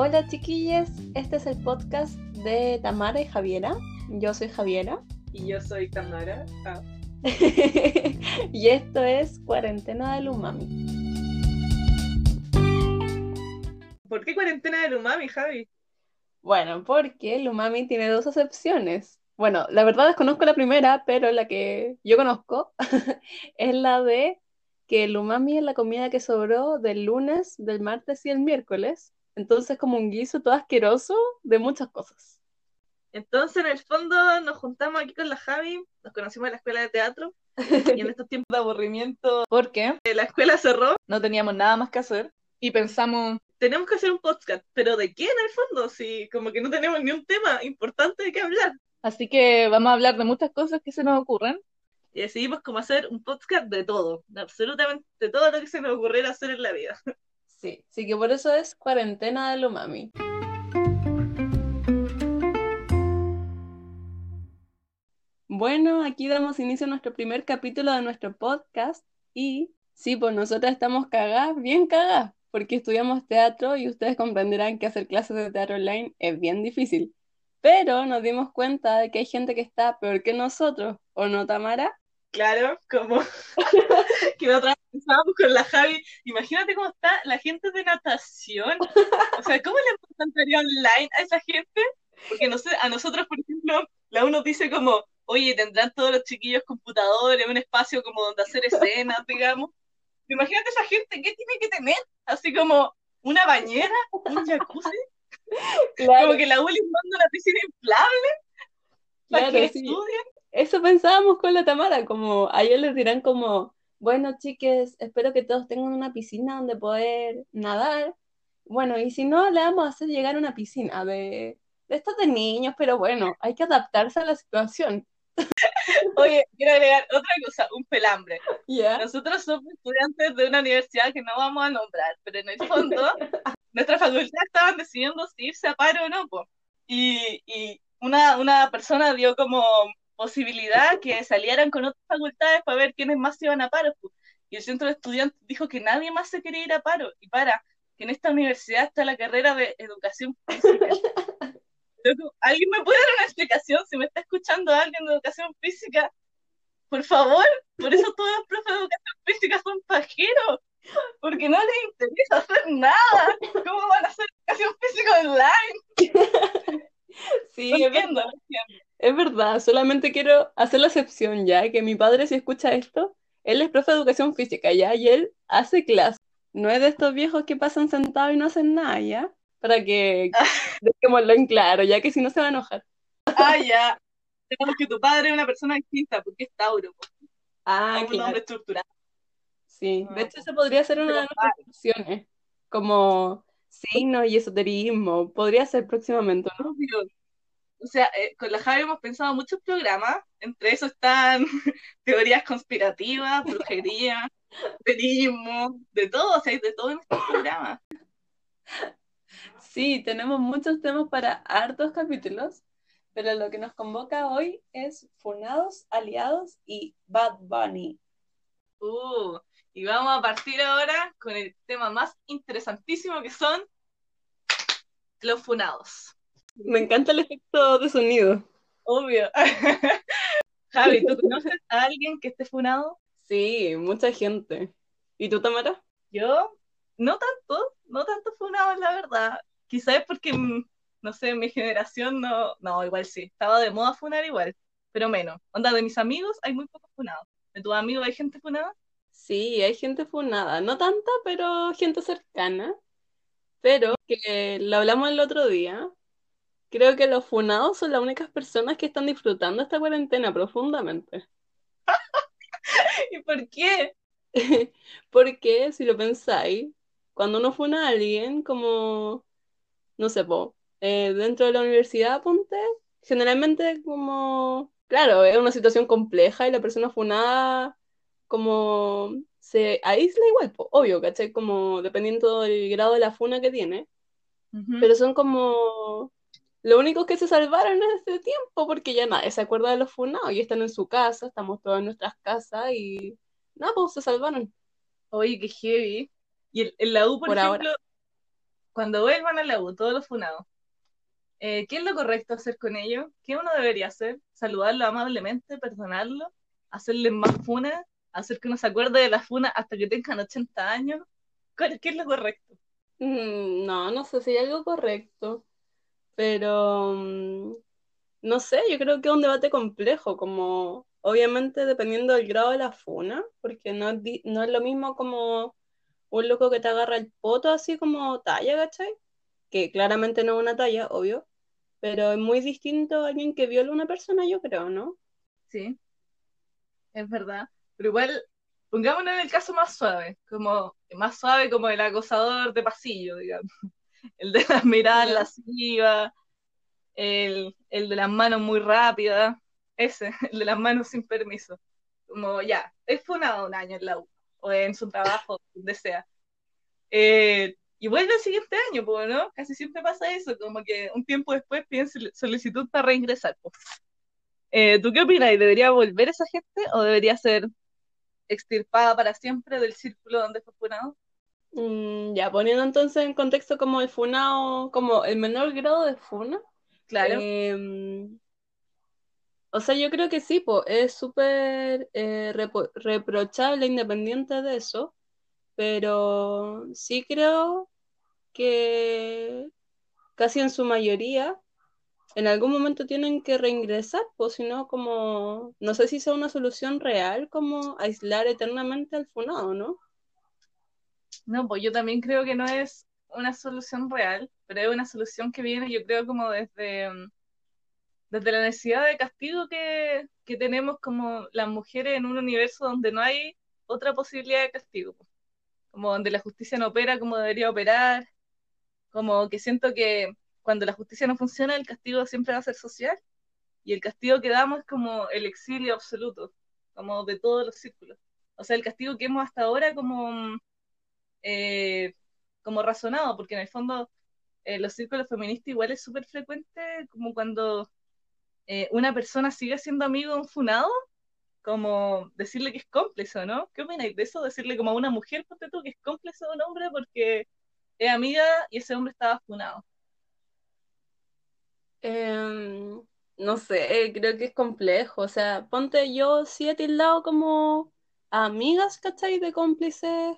Hola chiquillas, este es el podcast de Tamara y Javiera. Yo soy Javiera. Y yo soy Tamara. Ah. y esto es Cuarentena del Umami. ¿Por qué cuarentena del umami, Javi? Bueno, porque el umami tiene dos acepciones. Bueno, la verdad desconozco la primera, pero la que yo conozco es la de que el umami es la comida que sobró del lunes, del martes y el miércoles. Entonces como un guiso todo asqueroso de muchas cosas. Entonces, en el fondo, nos juntamos aquí con la Javi, nos conocimos en la escuela de teatro, y en estos tiempos de aburrimiento, porque la escuela cerró, no teníamos nada más que hacer, y pensamos, tenemos que hacer un podcast, pero ¿de qué en el fondo? Si como que no tenemos ni un tema importante de qué hablar. Así que vamos a hablar de muchas cosas que se nos ocurren. Y decidimos como hacer un podcast de todo, de absolutamente todo lo que se nos ocurriera hacer en la vida. Sí, sí que por eso es cuarentena del umami. Bueno, aquí damos inicio a nuestro primer capítulo de nuestro podcast y sí, pues nosotras estamos cagadas, bien cagadas, porque estudiamos teatro y ustedes comprenderán que hacer clases de teatro online es bien difícil. Pero nos dimos cuenta de que hay gente que está peor que nosotros, ¿o no, Tamara? Claro, como que nosotros pensábamos con la Javi, imagínate cómo está la gente de natación. O sea, ¿cómo le encantaría online a esa gente? Porque no sé, a nosotros, por ejemplo, la uno dice como, oye, tendrán todos los chiquillos computadores, un espacio como donde hacer escenas, digamos. Imagínate esa gente, ¿qué tiene que tener? Así como una bañera, un jacuzzi. Como que la Uli manda una piscina inflable para que sí. estudien. Eso pensábamos con la Tamara, como a ellos les dirán como, bueno, chiques, espero que todos tengan una piscina donde poder nadar. Bueno, y si no, le vamos a hacer llegar una piscina de, de estos de niños, pero bueno, hay que adaptarse a la situación. Oye, quiero agregar otra cosa, un pelambre. Nosotros somos estudiantes de una universidad que no vamos a nombrar, pero en el fondo, nuestra facultad estaban decidiendo si irse a paro o no. po. Y, y una, una persona dio como posibilidad que salieran con otras facultades para ver quiénes más se iban a paro. po. Y el centro de estudiantes dijo que nadie más se quería ir a paro. Y para, que en esta universidad está la carrera de educación física. ¿Alguien me puede dar una explicación? Si me está escuchando alguien de educación física, por favor, por eso todos los profes de educación física son pajeros, porque no les interesa hacer nada. ¿Cómo van a hacer educación física online? Sí, entiendo, no entiendo. Es verdad, solamente quiero hacer la excepción ya, que mi padre si escucha esto, él es profe de educación física ya, y él hace clases. No es de estos viejos que pasan sentados y no hacen nada ya, para que dejémoslo en claro, ya que si no se va a enojar. Ah, ya. Tenemos que tu padre es una persona distinta, porque es Tauro. Ah, es un hombre estructurado. Sí, de Ah, hecho esa podría ser una de nuestras opciones, como signos y esoterismo, podría ser próximamente, ¿no? obvio. O sea, eh, con la Javi hemos pensado muchos programas, entre esos están teorías conspirativas, brujería, esoterismo, de todo, o sea, hay de todo en estos programas. Sí, tenemos muchos temas para hartos capítulos, pero lo que nos convoca hoy es Funados, Aliados y Bad Bunny. Uh, y vamos a partir ahora con el tema más interesantísimo que son los funados. Me encanta el efecto de sonido. Obvio. Javi, ¿tú conoces a alguien que esté funado? Sí, mucha gente. ¿Y tú, Tamara? Yo, no tanto, no tanto funado, la verdad. Quizás es porque, mm, no sé, mi generación no, no, igual sí, estaba de moda funar igual, pero menos. Onda, de mis amigos hay muy pocos funados. ¿De tus amigos hay gente funada? Sí, hay gente funada, no tanta, pero gente cercana. Pero que lo hablamos el otro día, creo que los funados son las únicas personas que están disfrutando esta cuarentena profundamente. ¿Y por qué? Porque si lo pensáis, cuando uno funa a alguien, como, no sé, po, eh, dentro de la universidad, ponte, generalmente como, claro, es una situación compleja y la persona funada como se aísla igual, po, obvio, ¿cachai? Como dependiendo del grado de la funa que tiene, pero son como los únicos que se salvaron en este tiempo porque ya nadie se acuerda de los funados y están en su casa, estamos todos en nuestras casas y nada, pues se salvaron. Oye, qué heavy. Y en, en la U, por, Por ahora. ejemplo, cuando vuelvan a la U, todos los funados, eh, ¿qué es lo correcto hacer con ellos? ¿Qué uno debería hacer? ¿Saludarlo amablemente, perdonarlo, hacerle más funa, hacer que uno se acuerde de la funa hasta que tengan 80 años? ¿Cuál- ¿Qué es lo correcto? Mm, No, no sé si hay algo correcto, pero mm, no sé, yo creo que es un debate complejo, como obviamente dependiendo del grado de la funa, porque no, no es lo mismo como un loco que te agarra el poto así como talla, ¿cachai? Que claramente no es una talla, obvio, pero es muy distinto a alguien que viola a una persona, yo creo, ¿no? Sí, es verdad. Pero igual, pongámonos en el caso más suave, como más suave como el acosador de pasillo, digamos. El de las miradas lascivas, el, el de las manos muy rápidas, ese, el de las manos sin permiso. Como ya, es funado un año en la U, o en su trabajo, donde sea. Eh, y vuelve el siguiente año, pues, ¿no? Casi siempre pasa eso, como que un tiempo después piden sol- solicitud para reingresar. pues. Eh, ¿tú qué opinas? ¿Debería volver esa gente o debería ser extirpada para siempre del círculo donde fue funado? Mm, ya, poniendo entonces en contexto como el funao, como el menor grado de funa. Claro. Em, o sea, yo creo que sí, po, es súper eh, reprochable independiente de eso, pero sí creo que casi en su mayoría en algún momento tienen que reingresar, pues si no, como, no sé si sea una solución real como aislar eternamente al funado, ¿no? No, pues yo también creo que no es una solución real, pero es una solución que viene, yo creo, como desde, mm, desde la necesidad de castigo que, que tenemos como las mujeres en un universo donde no hay otra posibilidad de castigo, como donde la justicia no opera como debería operar, como que siento que cuando la justicia no funciona, el castigo siempre va a ser social, y el castigo que damos es como el exilio absoluto, como de todos los círculos. O sea, el castigo que hemos hasta ahora como... eh, como razonado, porque en el fondo eh, los círculos feministas igual es súper frecuente como cuando eh, una persona sigue siendo amigo de un funado, como decirle que es cómplice, ¿no? ¿Qué opináis de eso? Decirle como a una mujer, ponte tú, que es cómplice de un hombre porque es amiga y ese hombre estaba funado. Em, no sé, creo que es complejo. O sea, ponte yo sí he tildado como amigas, ¿cachai? De cómplices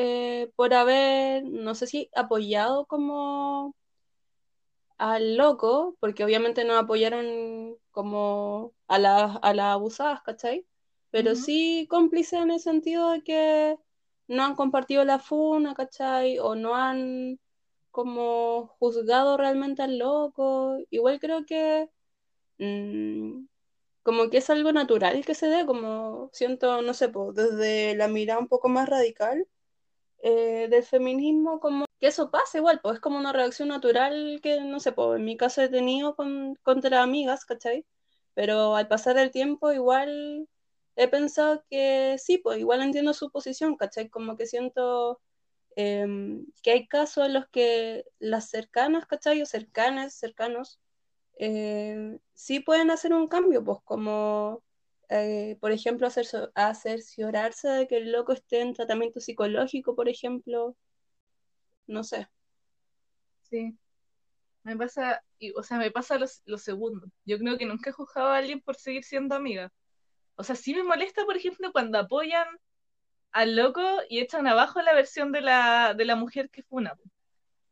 eh, por haber, no sé si apoyado como al loco, porque obviamente no apoyaron como a las a las abusadas, ¿cachai? Pero sí cómplices en el sentido de que no han compartido la funa, ¿cachai? O no han como juzgado realmente al loco. Igual creo que mm, como que es algo natural que se dé, como siento, no sé, desde la mirada un poco más radical eh, del feminismo, como que eso pasa igual, pues es como una reacción natural que, no sé, pues en mi caso he tenido con, contra amigas, ¿cachai? Pero al pasar el tiempo igual he pensado que sí, pues igual entiendo su posición, ¿cachai? Como que siento em, que hay casos en los que las cercanas, ¿cachai? O cercanas, cercanos, eh, sí pueden hacer un cambio, pues como, eh, por ejemplo, hacer, cerciorarse de que el loco esté en tratamiento psicológico, por ejemplo, no sé. Sí. Me pasa, y, o sea, me pasa lo, lo segundo. Yo creo que nunca he juzgado a alguien por seguir siendo amiga. O sea, sí me molesta, por ejemplo, cuando apoyan al loco y echan abajo la versión de la, de la mujer que funa.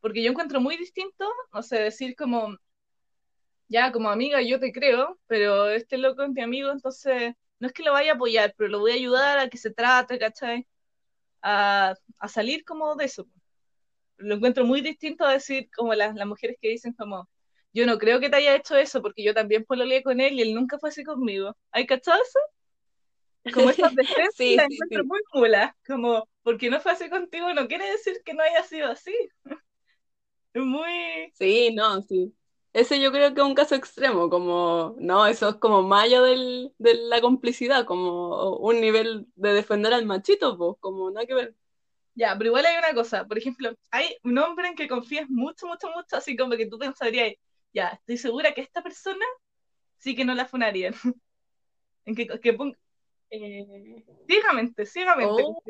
Porque yo encuentro muy distinto, no sé, decir como, ya, como amiga yo te creo, pero este loco es mi amigo, entonces no es que lo vaya a apoyar, pero lo voy a ayudar a que se trate, ¿cachai? A, a salir como de eso. Lo encuentro muy distinto a decir como las, las mujeres que dicen como, yo no creo que te haya hecho eso porque yo también pololeé con él y él nunca fue así conmigo. ¿Hay cachado eso? Como estas defensas Sí, las sí, encuentro sí. muy mulas, como porque no fue así contigo no quiere decir que no haya sido así. Es muy... Sí, no, sí. Ese yo creo que es un caso extremo, como, no, eso es como allá del, de la complicidad, como un nivel de defender al machito, pues, como nada que ver. Ya, pero igual hay una cosa, por ejemplo, hay un hombre en que confías mucho, mucho, mucho, así como que tú pensarías, ya, estoy segura que esta persona sí que no la funarían. En que, que pon- eh, ciegamente, ciegamente. Oh.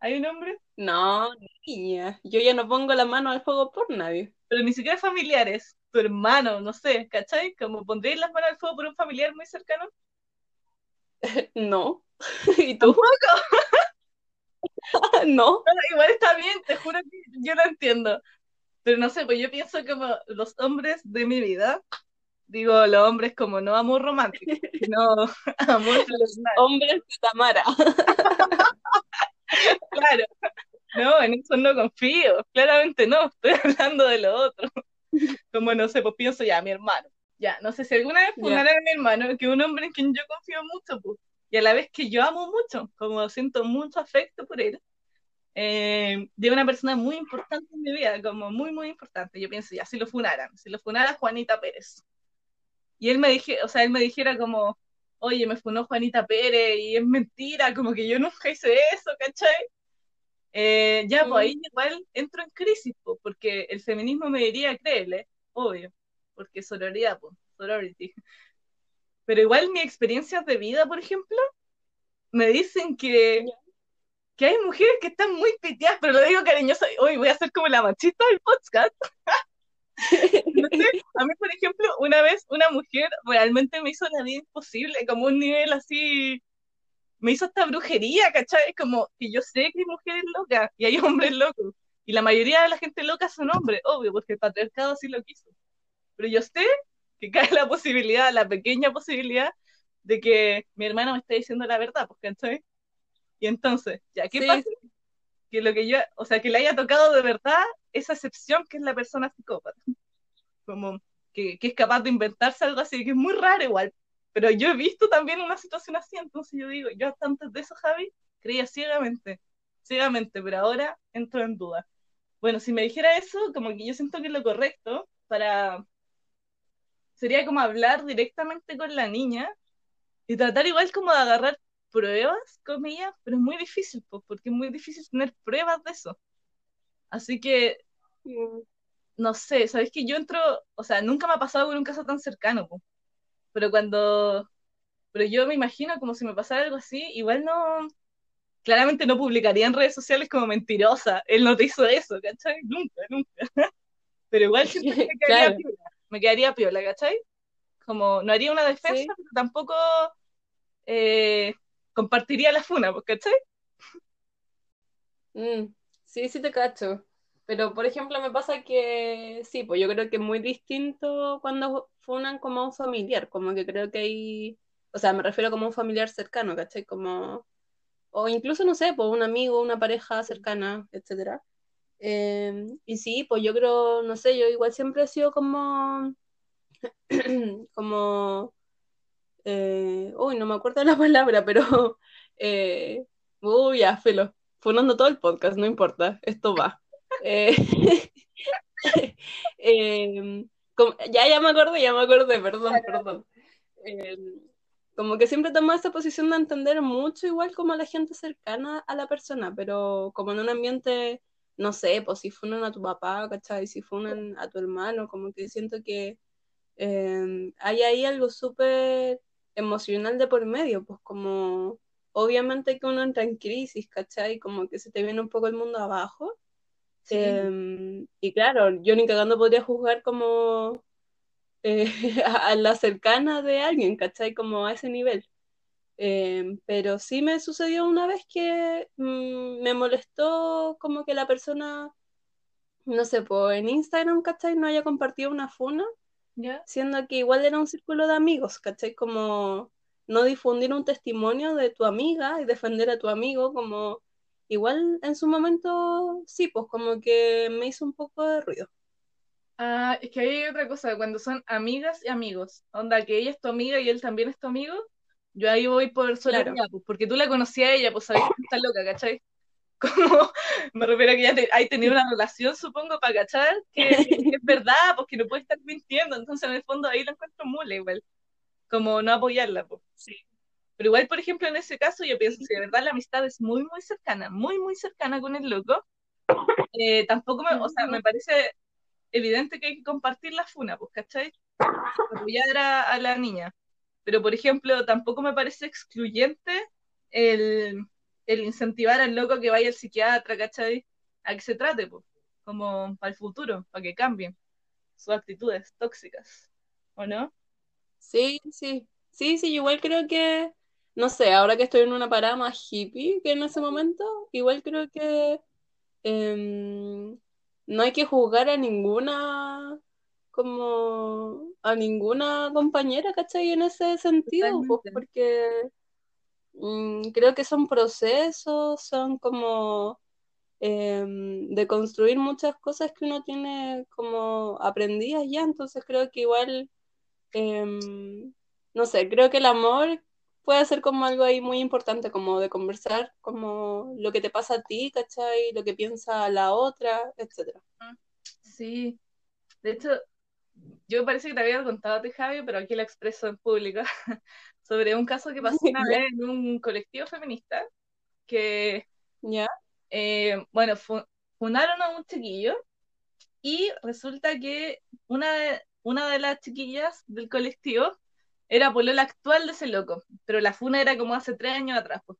¿Hay un hombre? No, niña. Yo ya no pongo la mano al fuego por nadie. Pero ni siquiera familiares. Tu hermano, no sé, ¿cachai? Como pondrías las manos al fuego por un familiar muy cercano. No. ¿Y tú? no. Bueno, igual está bien, te juro que yo lo entiendo. Pero no sé, pues yo pienso como los hombres de mi vida, digo los hombres como no amor romántico, sino amor Los hombres de Tamara. Claro. No, en eso no confío. Claramente no, estoy hablando de lo otro. Como no sé, pues pienso ya, mi hermano. Ya, no sé si alguna vez Ya. fundaron a mi hermano, que es un hombre en quien yo confío mucho, pues, y a la vez que yo amo mucho, como siento mucho afecto por él. Eh, de una persona muy importante en mi vida, como muy, muy importante. Yo pienso, ya, si lo funaran, si lo funara Juanita Pérez. Y él me dije, o sea, él me dijera como, oye, me funó Juanita Pérez y es mentira, como que yo nunca hice eso, ¿cachai? Eh, ya, pues ahí igual entro en crisis, porque el feminismo me diría, créele, obvio, porque sororidad, pues, sorority. Pero igual mis experiencias de vida, por ejemplo, me dicen que, que hay mujeres que están muy piteadas, pero lo digo cariñoso, hoy voy a ser como la machista del podcast. A mí, por ejemplo, una vez una mujer realmente me hizo la vida imposible, como un nivel así, me hizo esta brujería, ¿cachai? Como que yo sé que hay mujeres locas y hay hombres locos, y la mayoría de la gente loca son hombres, obvio, porque el patriarcado así lo quiso. Pero yo sé que cae la posibilidad, la pequeña posibilidad, de que mi hermano me esté diciendo la verdad, pues, ¿cachai? Y entonces, ¿ya qué Sí, pasa? Que lo que yo, o sea, que le haya tocado de verdad esa excepción que es la persona psicópata. Como que, que es capaz de inventarse algo así, que es muy raro igual. Pero yo he visto también una situación así, entonces yo digo, yo hasta antes de eso, Javi, creía ciegamente, ciegamente, pero ahora entro en duda. Bueno, si me dijera eso, como que yo siento que lo correcto para sería como hablar directamente con la niña y tratar igual como de agarrar pruebas, comillas, pero es muy difícil, pues, porque es muy difícil tener pruebas de eso. Así que, no sé, sabes que yo entro, o sea, nunca me ha pasado con un caso tan cercano, pues, pero cuando, pero yo me imagino como si me pasara algo así, igual no, claramente no publicaría en redes sociales como mentirosa, él no te hizo eso, ¿cachai? Nunca, nunca. Pero igual que me quedaría Claro. piola, me quedaría piola, ¿cachai? Como no haría una defensa, Sí. pero tampoco eh, compartiría la funa, pues, ¿cachai? Mm, sí, sí te cacho. Pero, por ejemplo, me pasa que sí, pues yo creo que es muy distinto cuando funan como a un familiar, como que creo que hay, o sea, me refiero como a un familiar cercano, ¿cachai? Como, o incluso, no sé, pues un amigo, una pareja cercana, etcétera. Eh, y sí, pues yo creo, no sé, yo igual siempre he sido como, como, eh, uy, no me acuerdo la palabra, pero, eh, uy, ya, filo, funando todo el podcast, no importa, esto va. Eh, eh, como- ya, ya me acordé, ya me acordé, perdón, perdón. Eh, como que siempre tomo esa posición de entender mucho igual como a la gente cercana a la persona, pero como en un ambiente, no sé, pues si funan a tu papá, ¿cachai? Si funan a tu hermano, como que siento que eh, hay ahí algo súper emocional de por medio, pues como obviamente que uno entra en crisis, ¿cachai? Como que se te viene un poco el mundo abajo. Sí. Eh, y claro, yo ni cagando podría juzgar como eh, a, a la cercana de alguien, ¿cachai? Como a ese nivel. Eh, pero sí me sucedió una vez que mm, me molestó como que la persona, no sé, pues en Instagram, ¿cachai? No haya compartido una funa, ¿Ya? siendo que igual era un círculo de amigos, ¿cachai? Como no difundir un testimonio de tu amiga y defender a tu amigo, como igual en su momento, sí, pues como que me hizo un poco de ruido. Ah, es que hay otra cosa, cuando son amigas y amigos, onda que ella es tu amiga y él también es tu amigo, yo ahí voy por sororidad, pues, porque tú la conocías a ella, pues sabías que está loca, ¿cachai? Como, me refiero a que ya te, hay tenido una relación, supongo, para cachar, que, que es verdad, pues que no puede estar mintiendo, entonces en el fondo ahí lo encuentro mula igual, como no apoyarla, pues. Sí. Pero igual, por ejemplo, en ese caso, yo pienso, si de verdad la amistad es muy, muy cercana, muy, muy cercana con el loco, eh, tampoco me, o sea, me parece evidente que hay que compartir la funa, pues, ¿cachai? Apoyar a, a la niña. Pero, por ejemplo, tampoco me parece excluyente el, el incentivar al loco que vaya al psiquiatra, ¿cachai? A que se trate, pues, como para el futuro, para que cambien sus actitudes tóxicas, ¿o no? Sí, sí, sí, sí, igual creo que, no sé, ahora que estoy en una parada más hippie que en ese momento, igual creo que em, no hay que juzgar a ninguna, como, a ninguna compañera, ¿cachai? En ese sentido, pues, porque mm, creo que son procesos, son como em, de construir muchas cosas que uno tiene como aprendidas ya, entonces creo que igual, em, no sé, creo que el amor puede ser como algo ahí muy importante, como de conversar, como lo que te pasa a ti, ¿cachai? Lo que piensa la otra, etcétera. Sí, de hecho, yo parece que te había contado a ti, Javi, pero aquí lo expreso en público, sobre un caso que pasó una vez en un colectivo feminista, que, ¿Ya? eh, bueno, fu- funaron a un chiquillo y resulta que una de, una de las chiquillas del colectivo era polola actual de ese loco, pero la funa era como hace tres años atrás, pues,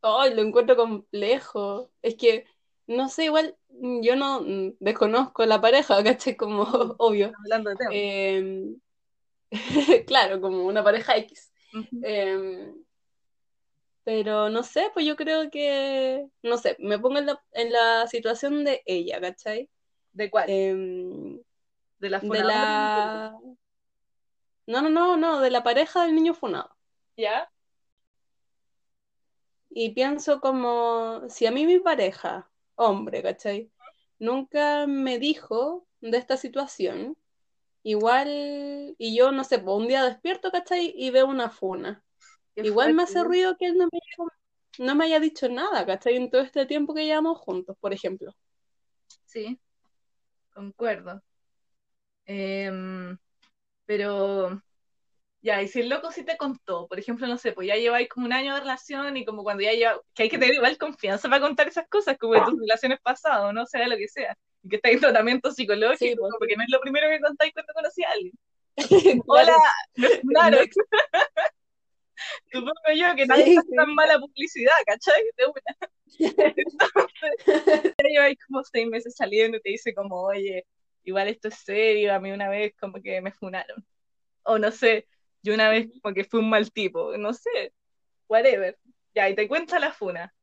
Ay, lo encuentro complejo. Es que, no sé, igual yo no mm, desconozco la pareja, ¿cachai? Como obvio. hablando de temas. Em, claro, como una pareja X. Em, pero no sé, pues yo creo que, no sé, me pongo en la, en la situación de ella, ¿cachai? ¿De cuál? Em, de la de funadora. la... No, no, no, no, de la pareja del niño funado. ¿Ya? Y pienso como, si a mí mi pareja, hombre, ¿cachai? Nunca me dijo de esta situación, igual, y yo, no sé, pues un día despierto, ¿cachai? Y veo una funa. Igual me hace ruido que él no me haya, no me haya dicho nada, ¿cachai? En todo este tiempo que llevamos juntos, por ejemplo. Sí, concuerdo. Em, pero, ya, y si el loco sí te contó, por ejemplo, no sé, pues ya lleváis como un año de relación y como cuando ya lleva, que hay que tener igual confianza para contar esas cosas, como de tus relaciones pasadas, no sea lo que sea, y que estáis en tratamiento psicológico, Sí, pues. porque no es lo primero que contáis cuando conocí a alguien. Claro. Hola. Next. Supongo yo que nadie Sí, hace tan mala publicidad, ¿cachai? De una. Entonces, ya lleváis como seis meses saliendo y te dice como, oye, igual esto es serio, a mí una vez como que me funaron. O no sé, yo una vez como que fui un mal tipo, no sé, whatever. Ya, y te cuenta la funa.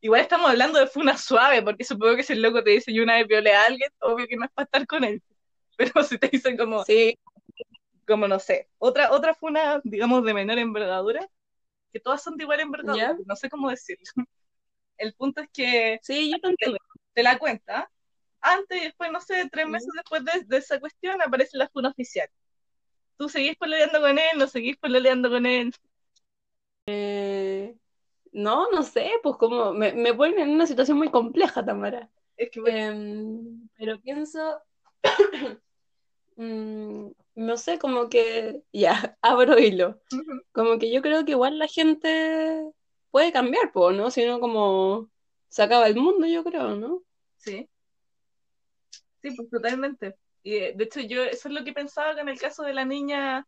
Igual estamos hablando de funa suave, porque supongo que si el loco te dice yo una vez violé a alguien, obvio que no es para estar con él. Pero si te dicen como, Sí, como no sé, otra, otra funa, digamos, de menor envergadura, que todas son de igual envergadura, ¿Ya? no sé cómo decirlo. El punto es que sí, yo te la cuenta, antes y después, no sé, tres meses después de, de esa cuestión aparece la funa oficial. ¿Tú seguís peleando con él? ¿No seguís peleando con él? Eh, no, no sé, pues como me, me ponen en una situación muy compleja, Tamara. Es que, bueno, Em, pero pienso, mm, no sé, como que, ya, abro hilo. Como que yo creo que igual la gente puede cambiar, pues, ¿no? Si no, como se acaba el mundo, yo creo, ¿no? sí, sí, pues totalmente. Y eh, de hecho yo, eso es lo que pensaba con el caso de la niña,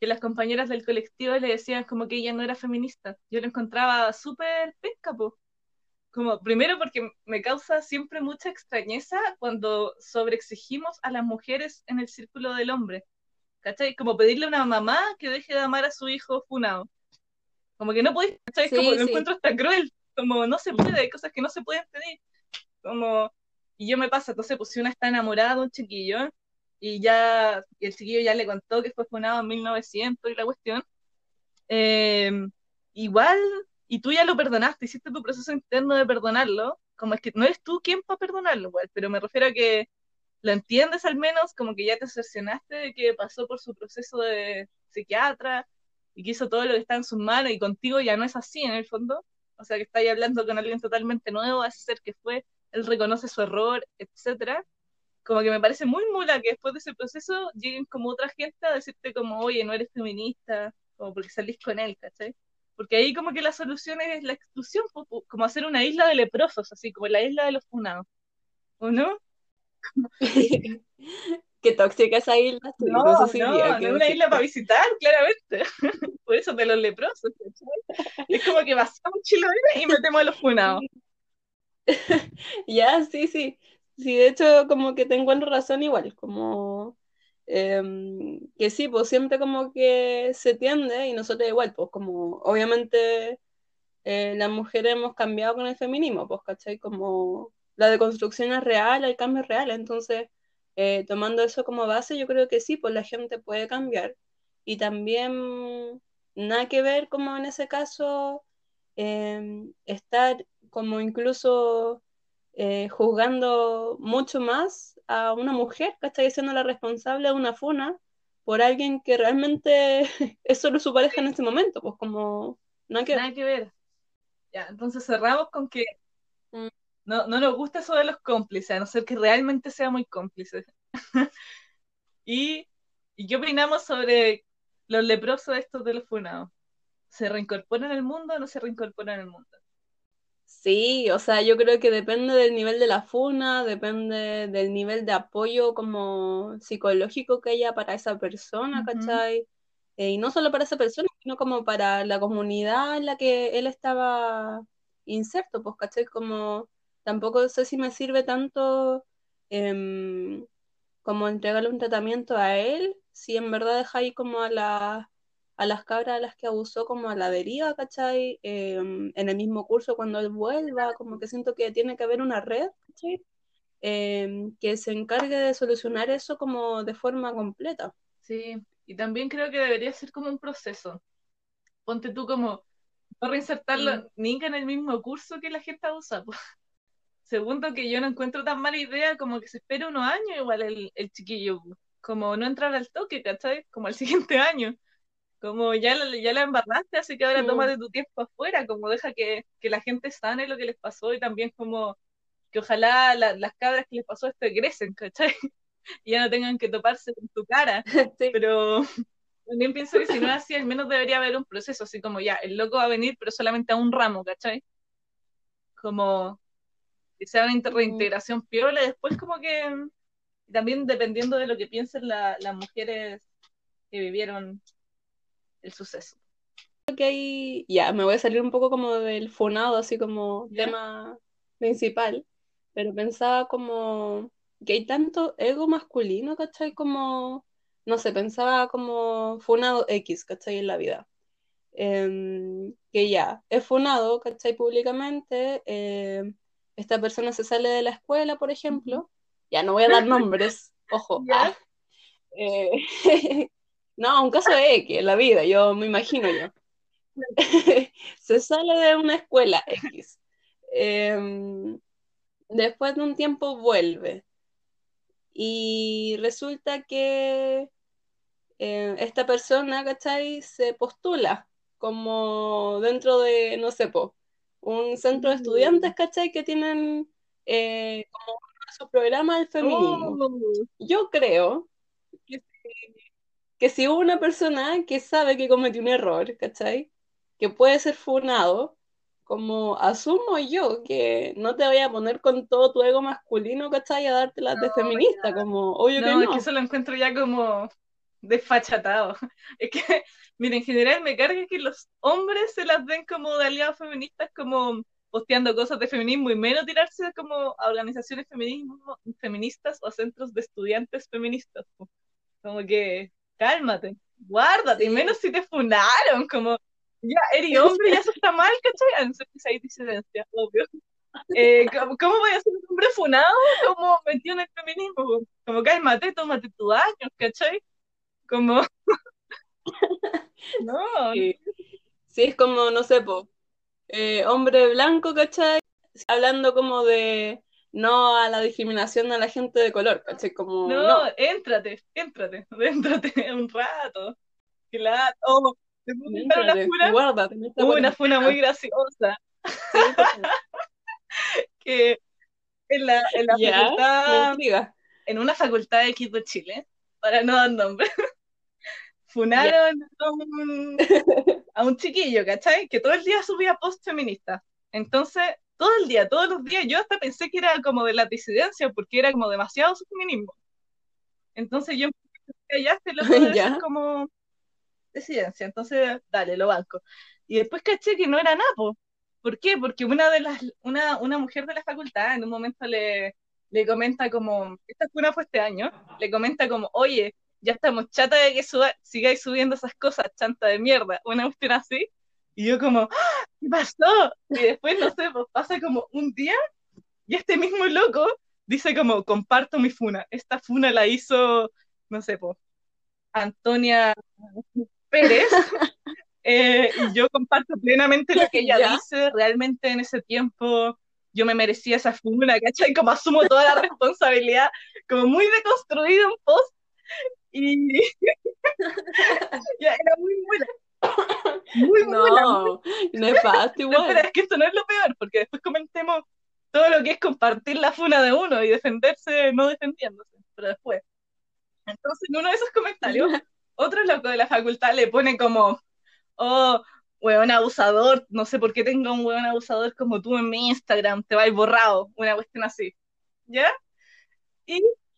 que las compañeras del colectivo le decían como que ella no era feminista. Yo lo encontraba súper pesca, pues. Como, primero porque me causa siempre mucha extrañeza cuando sobreexigimos a las mujeres en el círculo del hombre. ¿Cachai? Como pedirle a una mamá que deje de amar a su hijo funado. Como que no podéis, ¿cachai? Sí, como lo sí. encuentro hasta cruel. Como no se puede, hay cosas que no se pueden pedir. Como, y yo me pasa, entonces, pues si una está enamorada de un chiquillo y ya, y el chiquillo ya le contó que fue funado en 1900 y la cuestión, eh, igual, y tú ya lo perdonaste, hiciste tu proceso interno de perdonarlo, como es que no eres tú quien para perdonarlo, igual, pero me refiero a que lo entiendes al menos, como que ya te cercionaste de que pasó por su proceso de psiquiatra y que hizo todo lo que está en sus manos y contigo ya no es así en el fondo, o sea que estáis hablando con alguien totalmente nuevo, ese ser que fue, él reconoce su error, etcétera. Como que me parece muy mula que después de ese proceso lleguen como otra gente a decirte como, oye, no eres feminista, como porque salís con él, ¿cachai? Porque ahí como que la solución es la exclusión, como hacer una isla de leprosos, así como la isla de los funados, ¿o no? Qué tóxica esa isla, No, no no, no es una isla para visitar, claramente. Por eso de los leprosos, ¿cachai? Es como que pasamos Chiloé y metemos a los funados. Ya, sí, sí. Sí, de hecho, como que te encuentro razón igual, como em, que sí, pues siempre como que se tiende, y nosotros igual, pues como obviamente eh, las mujeres hemos cambiado con el feminismo, pues, ¿cachai? Como la deconstrucción es real, el cambio es real, entonces, eh, tomando eso como base, yo creo que sí, pues la gente puede cambiar. Y también, nada que ver como en ese caso, em, estar como incluso eh, juzgando mucho más a una mujer, ¿cachai? Siendo la responsable de una funa por alguien que realmente es solo su pareja en ese momento, pues como, nada que ver. Nada que ver. Ya, entonces cerramos con que Mm. no, no nos gusta eso de los cómplices, a no ser que realmente sea muy cómplices. y, ¿y qué opinamos sobre los leprosos estos de los funados? ¿Se reincorporan al mundo o no se reincorporan al mundo? Sí, o sea, yo creo que depende del nivel de la funa, depende del nivel de apoyo como psicológico que haya para esa persona. ¿cachai? Eh, y no solo para esa persona, sino como para la comunidad en la que él estaba inserto, pues, ¿cachai? Como tampoco sé si me sirve tanto em, como entregarle un tratamiento a él, si en verdad deja ahí como a la a las cabras a las que abusó como a la deriva, ¿cachai? Eh, en el mismo curso cuando él vuelva, como que siento que tiene que haber una red, ¿cachai? Eh, que se encargue de solucionar eso como de forma completa. Sí, y también creo que debería ser como un proceso. Ponte tú como no reinsertarlo Mm. ni en el mismo curso que la gente abusa. po. Segundo, que yo no encuentro tan mala idea como que se espere unos años igual el, el chiquillo. Como no entrar al toque, ¿cachai? Como al siguiente año. Como ya la, ya la embarraste, así que ahora Mm. tómate tu tiempo afuera, como deja que, que la gente sane lo que les pasó y también como que ojalá la- las cabras que les pasó esto egresen, ¿cachai? Y ya no tengan que toparse con tu cara. Sí. Pero también pienso que si no es así, al menos debería haber un proceso, así como ya, el loco va a venir, pero solamente a un ramo, ¿cachai? Como que sea una Mm. reintegración piola, y después como que también dependiendo de lo que piensen la- las mujeres que vivieron el suceso. Creo que hay, ya, me voy a salir un poco como del funado, así como ¿Ya? tema principal, pero pensaba como que hay tanto ego masculino, ¿cachai? Como, no sé, pensaba como funado X, ¿cachai? En la vida. Em, que ya, es funado, ¿cachai? Públicamente, em, esta persona se sale de la escuela, por ejemplo, ya no voy a dar nombres, ojo, ¿Ya? ah, eh, no, un caso de X en la vida, yo me imagino yo. se sale de una escuela X. Em, después de un tiempo vuelve. Y resulta que eh, esta persona, ¿cachai? Se postula como dentro de, no sé, po, un centro de estudiantes, ¿cachai? Que tienen eh, como sus programas el feminismo. Oh, Yo creo que si hubo una persona que sabe que cometió un error, ¿cachai? Que puede ser funado, como asumo yo que no te voy a poner con todo tu ego masculino, ¿cachai? A darte las de No, feminista, como obvio que no, es no. que eso lo encuentro ya como desfachatado. Es que, mira, en general me carga que los hombres se las den como de aliados feministas, como posteando cosas de feminismo y menos tirarse como a organizaciones feminismo, feministas o a centros de estudiantes feministas. Como que, cálmate, guárdate, y menos si te funaron, como, ya, eres hombre y eso está mal, ¿cachai? A no ser que sea disidencia, obvio. Eh, ¿cómo, cómo voy a ser un hombre funado como metido en el feminismo? Como cálmate, tómate tus años, ¿cachai? Como, no, Sí, Sí, es como, no sé, po, eh, hombre blanco, ¿cachai? Hablando como de no a la discriminación a la gente de color, ¿cachai? Como, no, no. éntrate, éntrate, éntrate un rato. Claro, oh, ¿te puedo una funa? una funa muy graciosa, Sí, que en la, en la facultad, en una facultad de Chile, para no dar nombre, funaron a un, a un chiquillo, ¿cachai? Que todo el día subía post feminista. Entonces, todo el día, todos los días, yo hasta pensé que era como de la disidencia, porque era como demasiado su feminismo. Entonces yo ya este loco debe Ya. como de ciencia, entonces dale, lo banco. Y después caché que no era napo. ¿Por qué? Porque una de las, una, una mujer de la facultad en un momento le, le comenta como, esta fue fue este año, le comenta como, oye, ya estamos chata de que suba, sigáis subiendo esas cosas, chanta de mierda, una cuestión así. Y yo como, ¡Ah! ¿qué pasó? Y después, no sé, pues pasa como un día y este mismo loco dice como, comparto mi funa. Esta funa la hizo, no sé, pues, Antonia Pérez. Eh, y yo comparto plenamente lo que ella Ya. dice. Realmente en ese tiempo yo me merecía esa funa, ¿cachai? Como asumo toda la responsabilidad, como muy deconstruido un post. Y ya era muy buena. Muy. No, nefasto No, igual. espera, es que esto no es lo peor, porque después comentemos todo lo que es compartir la funa de uno y defenderse no defendiéndose, pero después. Entonces, en uno de esos comentarios, otro loco de la facultad le pone como, oh, weón abusador, no sé por qué tengo un weón abusador como tú en mi Instagram, te va a ir borrado, una cuestión así. ¿Ya? Y,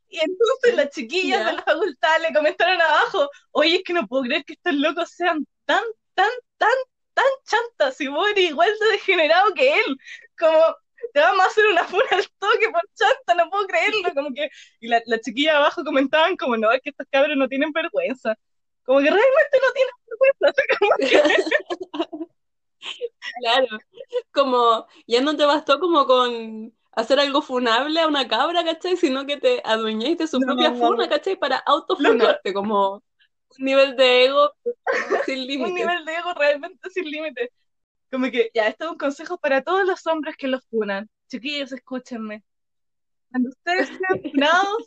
y entonces las chiquillas Ya. de la facultad le comentaron abajo, oye, es que no puedo creer que estos locos sean tan, tan, tan, tan vos eres igual de degenerado que él, como te vamos a hacer una funa al toque por chanta, no puedo creerlo, como que, y la, la chiquilla abajo comentaban como, no, es que estos cabros no tienen vergüenza, como que realmente no tienen vergüenza, como que, Claro, como ya no te bastó como con hacer algo funable a una cabra, ¿cachai? Sino que te adueñaste de su No. propia funa, ¿cachai? Para autofunarte, como nivel de ego sin un límites. nivel de ego realmente sin límite. Como que, ya, esto es un consejo para todos los hombres que los funan. Chiquillos, escúchenme. Cuando ustedes sean funados,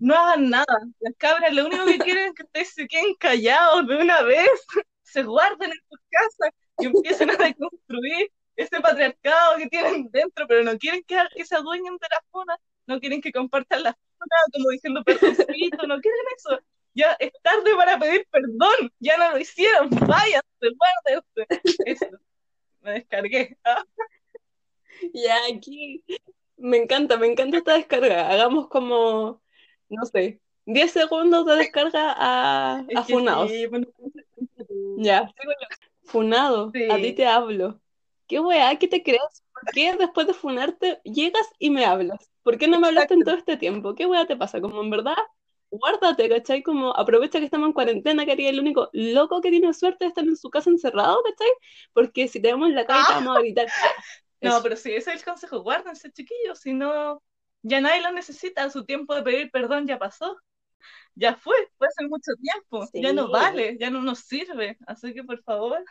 no hagan nada. Las cabras lo único que quieren es que ustedes se queden callados de una vez, se guarden en sus casas y empiecen a deconstruir ese patriarcado que tienen dentro, pero no quieren que, que se adueñen de la funa, no quieren que compartan la funa, como diciendo perdoncito, no quieren eso. Ya es tarde para pedir perdón, ya no lo hicieron, váyanse, guárdense. Eso, me descargué. Ah, Ya aquí me encanta, me encanta esta descarga. Hagamos como, no sé, 10 segundos de descarga a, funados. sí, bueno, Ya. Funado, Sí. a ti te hablo. ¿Qué weá? ¿Qué te crees? ¿Por qué después de funarte llegas y me hablas? ¿Por qué no me hablaste en todo este tiempo? ¿Qué weá te pasa? Como en verdad, guárdate, ¿cachai? Como aprovecha que estamos en cuarentena, que eres el único loco que tiene suerte de estar en su casa encerrado, ¿cachai? Porque si te vemos en la calle te Ah. vamos a gritar. No, Eso. pero sí, ese es el consejo, guárdense, chiquillos, si no, ya nadie lo necesita, su tiempo de pedir perdón ya pasó, ya fue, fue hace mucho tiempo, ya no vale, ya no nos sirve, así que por favor,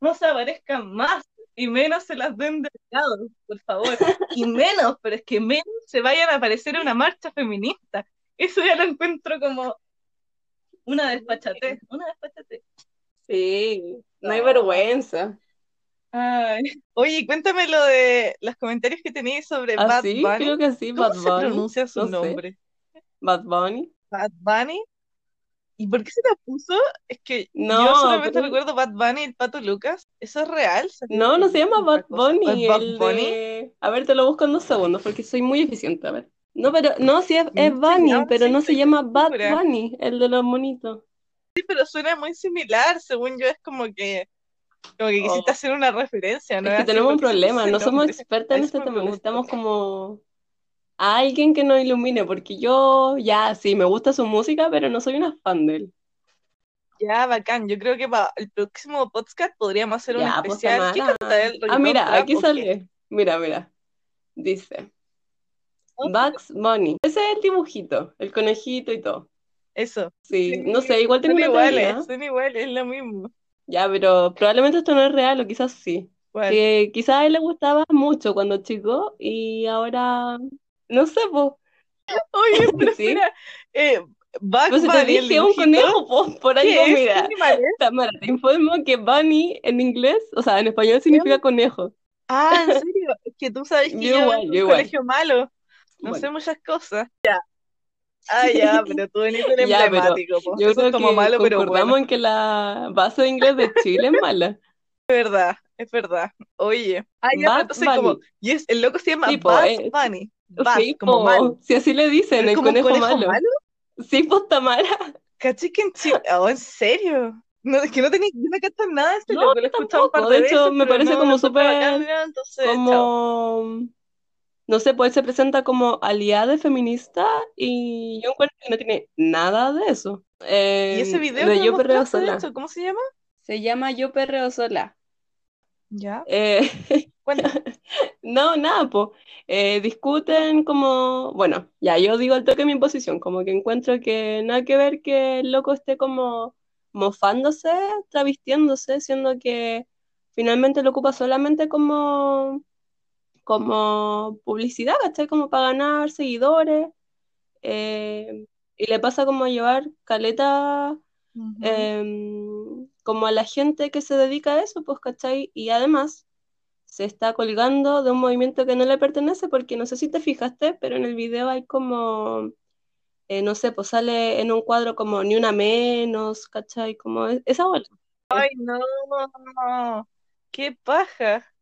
no se aparezcan más, y menos se las den de pecado, por favor, y menos, pero es que menos se vayan a aparecer en una marcha feminista, eso ya lo encuentro como una despachatez, una despachatez. Sí, no hay vergüenza. Ay. Oye, cuéntame lo de los comentarios que tenéis sobre ¿Ah, Bad sí? Bunny. Creo que sí, ¿Cómo Bad se Bunny. pronuncia su No sé. nombre? Bad Bunny. Bad Bunny. ¿Y por qué se la puso? Es que No, yo solamente pero- recuerdo Bad Bunny y el Pato Lucas. ¿Eso es real? ¿Salió No, no se llama Bad? Bunny, Bad Bunny. de... A ver, te lo busco en dos segundos porque soy muy eficiente, a ver. No, pero, no, sí es, es Bunny, pero no se llama Bad. Bunny, el de los monitos. Sí, pero suena muy similar. Según yo, es como que, como que quisiste Oh. hacer una referencia, ¿no? Es que tenemos un problema, no somos expertas en este me tema, necesitamos como a alguien que nos ilumine, porque yo ya sí, me gusta su música, pero no soy una fan de él. Ya, bacán. Yo creo que para el próximo podcast podríamos hacer un Ya, pues especial. ¿Qué Tamara. canta él? Ah, ¿Reggaetón, mira, aquí sale. Mira, mira. Dice Bugs Bunny. Ese es el dibujito, el conejito y todo. Eso. Sí, no sé, igual tengo Son iguales, teoría. son iguales, es lo mismo. Ya, pero probablemente esto no es real, o quizás sí. Que quizás a él le gustaba mucho cuando chico y ahora, no sé, pues. Oye, pero Sí. espera, eh, Bugs Pues si te Bunny, el dije un conejo, pues, por algo, ¿qué es? ¿Qué mira. Tamara, te informo que bunny en inglés, o sea, en español significa conejo. Ah, ¿en serio? Es que tú sabes que Yo yo igual, yo un igual. colegio malo, no Bueno. sé muchas cosas. Ya. Ah, ya, pero tú venís del Ya, pero emblemático, po. Yo Eso creo es como que malo, pero bueno. en que la base de inglés de Chile es mala. Es verdad, es verdad. Oye. Ah, ya, pero entonces como, Bunny. y es, el loco se llama Sí, Bad eh, Bunny. Bad, Sí, como po, mal. si así le dicen, Pero el como conejo conejo malo. malo. Sí, pues Tamara. ¿Cachai que en Chile? Oh, ¿en serio? No, es que no tenía, yo no cacho nada de este No, loco, lo he escuchado un par de De hecho, veces, me pero parece no, como súper chao. No sé, pues se presenta como aliada feminista y yo encuentro que no tiene nada de eso. ¿Y ese video de que Yo Perreo Sola. cómo se llama? Se llama Yo Perreo Sola. Ya, Eh, no, nada, pues. discuten como, bueno, ya yo digo al toque mi posición, como que encuentro que nada que ver que el loco esté como mofándose, travestiéndose, siendo que finalmente lo ocupa solamente como, como publicidad, ¿cachai? Como para ganar seguidores. eh, y le pasa como llevar caleta em, como a la gente que se dedica a eso, pues, ¿cachai? Y además se está colgando de un movimiento que no le pertenece, porque no sé si te fijaste, pero en el video hay como, eh, no sé, pues sale en un cuadro como ni una menos, ¿cachai? Como e- esa bola. Ay, no, qué paja.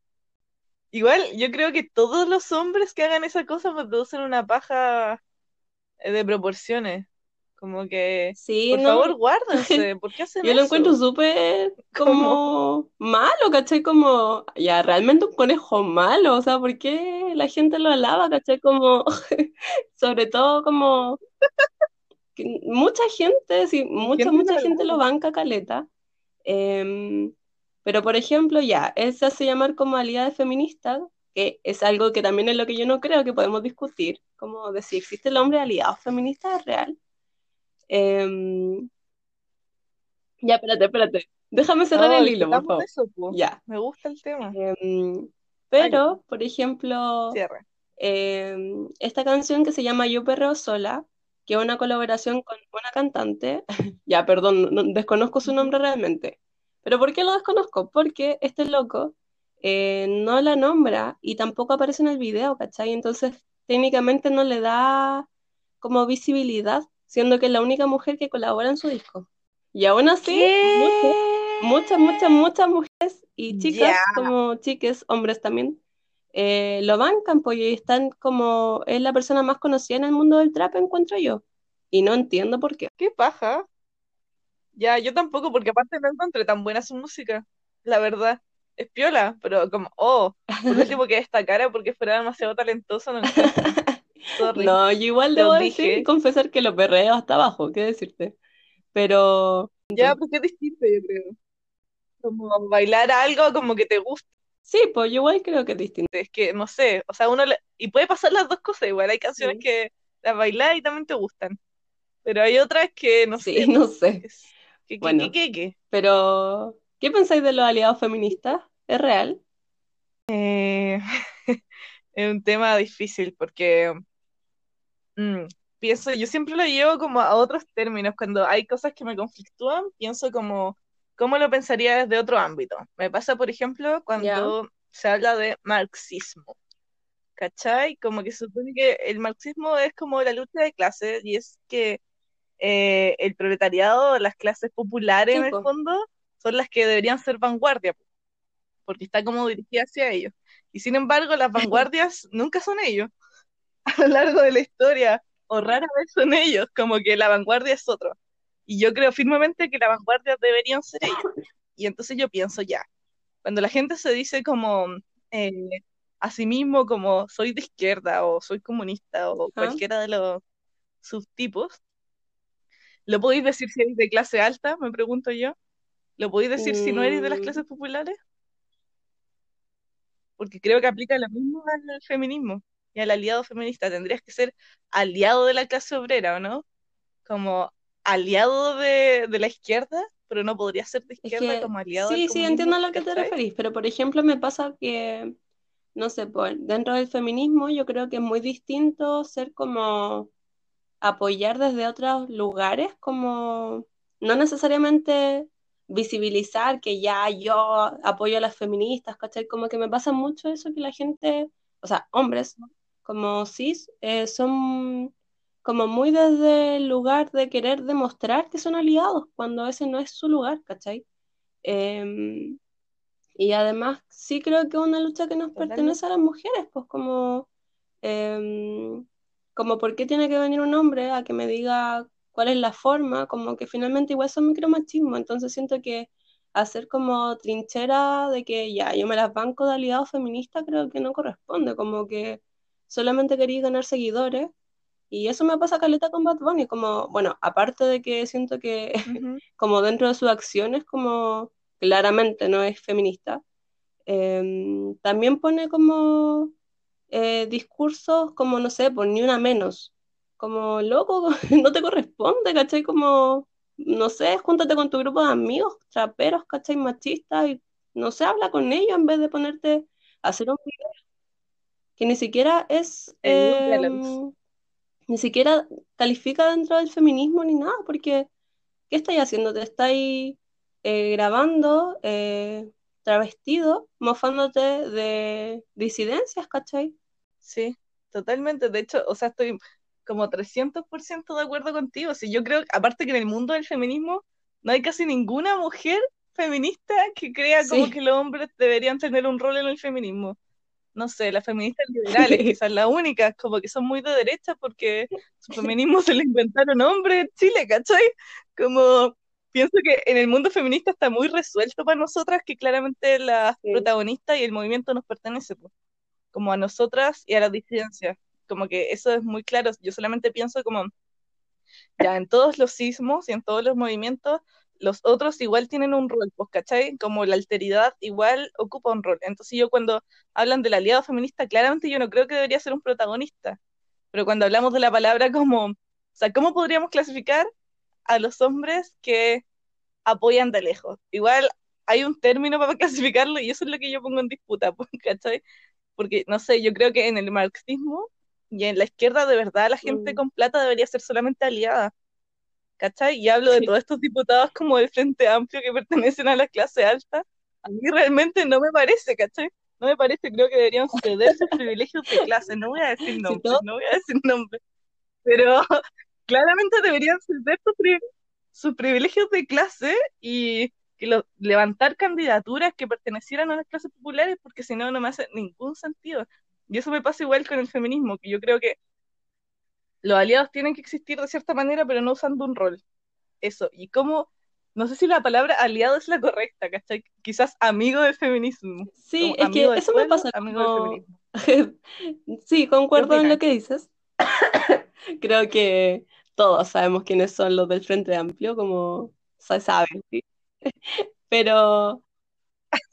Igual, yo creo que todos los hombres que hagan esa cosa producen una paja eh, de proporciones. Como que, Sí, por no, favor, guárdense. ¿Por qué hacen yo lo encuentro súper Como, malo, ¿cachai? Como, ya, realmente un conejo malo, o sea, ¿por qué la gente lo alaba, ¿cachai? Como, sobre todo como que mucha gente, sí, mucha, ¿quién mucha gente lo banca caleta. Em, pero, por ejemplo, ya, él se hace llamar como aliada feminista, que es algo que también es lo que yo no creo que podemos discutir, como de si existe el hombre aliado feminista es real. Em, ya, espérate, espérate. Déjame cerrar el hilo, por discutamos favor. eso, po. Ya. Me gusta el tema. Em, pero, por ejemplo, em, esta canción que se llama Yo Perreo Sola, que es una colaboración con una cantante, ya, perdón, no- desconozco su nombre realmente, pero ¿por qué lo desconozco? Porque este loco eh, no la nombra y tampoco aparece en el video, ¿cachai? Entonces, técnicamente no le da como visibilidad, siendo que es la única mujer que colabora en su disco. Y aún así, muchas, muchas, muchas, muchas mujeres y chicas, como chiques, hombres también, eh, lo bancan, pues y están como, es la persona más conocida en el mundo del trap, encuentro yo. Y no entiendo por qué. ¿Qué paja? Ya, yo tampoco, porque aparte no encontré tan buena su música, la verdad. Es piola, pero como, oh, por último que destacara porque fuera demasiado talentoso, no. Sorry, No, yo igual debo decir dije. confesar que lo perreo hasta abajo, qué decirte. Pero Ya, porque es distinto, yo creo. Como bailar algo como que te gusta, sí, pues yo igual creo que es distinto. es que, no sé, o sea, uno, le- y puede pasar las dos cosas, igual hay canciones Sí, que las bailas y también te gustan, pero hay otras que, no sí, sé, no po, sé. es, que, Bueno, pero ¿qué pensáis de los aliados feministas? ¿Es real? Eh, es un tema difícil porque mm, pienso, yo siempre lo llevo como a otros términos, cuando hay cosas que me conflictúan, pienso como, ¿cómo lo pensaría desde otro ámbito? Me pasa, por ejemplo, cuando se habla de marxismo, ¿cachai? Como que se supone que el marxismo es como la lucha de clases y es que eh, el proletariado, las clases populares en el fondo, son las que deberían ser vanguardia, porque está como dirigida hacia ellos. Y sin embargo, las vanguardias nunca son ellos a lo largo de la historia, o rara vez son ellos, como que la vanguardia es otro. Y yo creo firmemente que la vanguardia deberían ser ellos. Y entonces yo pienso ya, cuando la gente se dice como eh, a sí mismo como soy de izquierda o soy comunista o ¿Ah? cualquiera de los subtipos, ¿lo podéis decir si eres de clase alta? Me pregunto yo. ¿Lo podéis decir si no eres de las Mm, clases populares? Porque creo que aplica lo mismo al feminismo y al aliado feminista. Tendrías que ser aliado de la clase obrera, ¿o no? Como aliado de, de la izquierda, pero no podría ser de es izquierda que como aliado sí, sí, entiendo a lo que te referís, pero por ejemplo me pasa que, no sé, pues, dentro del feminismo yo creo que es muy distinto ser como apoyar desde otros lugares, como no necesariamente visibilizar que ya yo apoyo a las feministas, ¿cachai? Como que me pasa mucho eso que la gente, o sea, hombres como cis, eh, son como muy desde el lugar de querer demostrar que son aliados, cuando ese no es su lugar, ¿cachai? Em, y además sí creo que es una lucha que nos pertenece a las mujeres, pues como, em, como por qué tiene que venir un hombre a que me diga cuál es la forma, como que finalmente igual son micromachismo, entonces siento que hacer como trinchera de que ya, yo me las banco de aliados feministas, creo que no corresponde, como que solamente quería ganar seguidores. Y eso me pasa caleta con Bad Bunny, como, bueno, aparte de que siento que como dentro de sus acciones, como claramente no es feminista, em, también pone como eh, discursos como, no sé, por ni una menos, como, loco, no te corresponde, ¿cachai? Como, no sé, júntate con tu grupo de amigos, traperos, ¿cachai? Machistas, y no sé, habla con ellos en vez de ponerte a hacer un video que ni siquiera es, em, ni siquiera califica dentro del feminismo ni nada, porque ¿qué estáis haciendo? Te estáis eh, grabando, eh, travestido, mofándote de disidencias, ¿cachai? Sí, totalmente. De hecho, o sea, estoy como 300% de acuerdo contigo. Sí, yo creo, aparte que en el mundo del feminismo no hay casi ninguna mujer feminista que crea como que los hombres deberían tener un rol en el feminismo. No sé, las feministas liberales, quizás las únicas, como que son muy de derecha porque su feminismo se lo inventaron hombres en Chile, ¿cachai? Como pienso que en el mundo feminista está muy resuelto para nosotras que claramente las protagonistas y el movimiento nos pertenece, como a nosotras y a la disidencia como que eso es muy claro. Yo solamente pienso como, ya en todos los sismos y en todos los movimientos, los otros igual tienen un rol, pues, ¿cachai? Como la alteridad igual ocupa un rol. Entonces yo cuando hablan del aliado feminista, claramente yo no creo que debería ser un protagonista. Pero cuando hablamos de la palabra como, o sea, ¿cómo podríamos clasificar a los hombres que apoyan de lejos? Igual hay un término para clasificarlo y eso es lo que yo pongo en disputa, pues, ¿cachai? Porque, no sé, yo creo que en el marxismo y en la izquierda, de verdad, la gente mm. con plata debería ser solamente aliada. ¿Cachai? Y hablo de todos estos diputados como del Frente Amplio que pertenecen a la clase alta. A mí realmente no me parece, ¿cachai? No me parece, creo que deberían ceder sus privilegios de clase. No voy a decir nombres, no voy a decir nombres. Pero claramente deberían ceder sus, privilegios de clase y que levantar candidaturas que pertenecieran a las clases populares, porque si no, no me hace ningún sentido. Y eso me pasa igual con el feminismo, que yo creo que los aliados tienen que existir de cierta manera, pero no usando un rol. Eso. Y cómo, no sé si la palabra aliado es la correcta, ¿cachai? Quizás amigo del feminismo. Sí, es que eso me pasa. Amigo del feminismo. sí, concuerdo en lo que dices. creo que todos sabemos quiénes son los del Frente Amplio, como se saben, ¿sí? Pero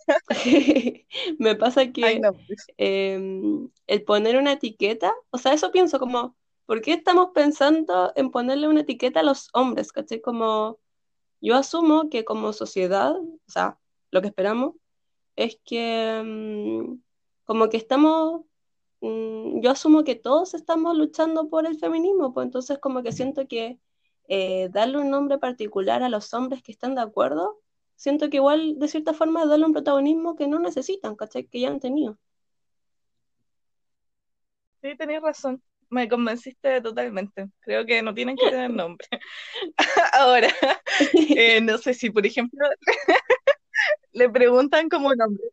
me pasa que pues. em, el poner una etiqueta, o sea, eso pienso como, ¿por qué estamos pensando en ponerle una etiqueta a los hombres? ¿Cachai? Como yo asumo que como sociedad, o sea, lo que esperamos es que em, como que estamos, mm, yo asumo que todos estamos luchando por el feminismo, pues entonces como que siento que eh, darle un nombre particular a los hombres que están de acuerdo siento que igual de cierta forma darle un protagonismo que no necesitan, ¿cachai? Que ya han tenido. Sí, tenéis razón. Me convenciste totalmente. Creo que no tienen que tener nombre. Ahora, eh, no sé si, por ejemplo, le preguntan como nombre.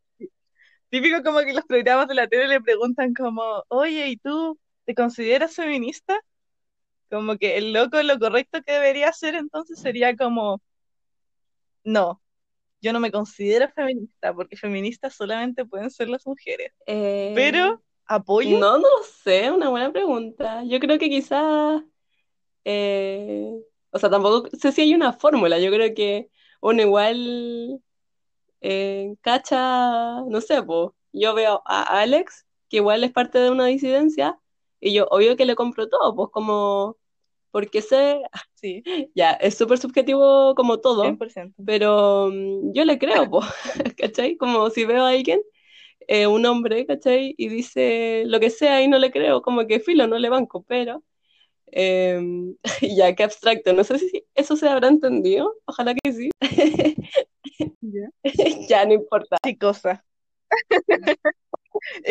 Típico como que los programas de la tele le preguntan como, oye, ¿y tú te consideras feminista? Como que el loco lo correcto que debería hacer entonces sería como, no, yo no me considero feminista, porque feministas solamente pueden ser las mujeres. Eh, Pero, ¿apoyo? No, no sé, una buena pregunta. Yo creo que quizás, eh, o sea, tampoco sé si hay una fórmula, yo creo que uno igual eh, cacha, no sé, pues, yo veo a Alex, que igual es parte de una disidencia, y yo obvio que le compro todo, pues como porque sé, sí, ya, es súper subjetivo como todo, pero mm, yo le creo, ¿cachai? Como si veo a alguien, eh, un hombre, ¿cachai? Y dice lo que sea y no le creo, como que filo, no le banco, pero em, ya, qué abstracto, no sé si eso se habrá entendido, ojalá que sí. ya, no importa. Qué cosa.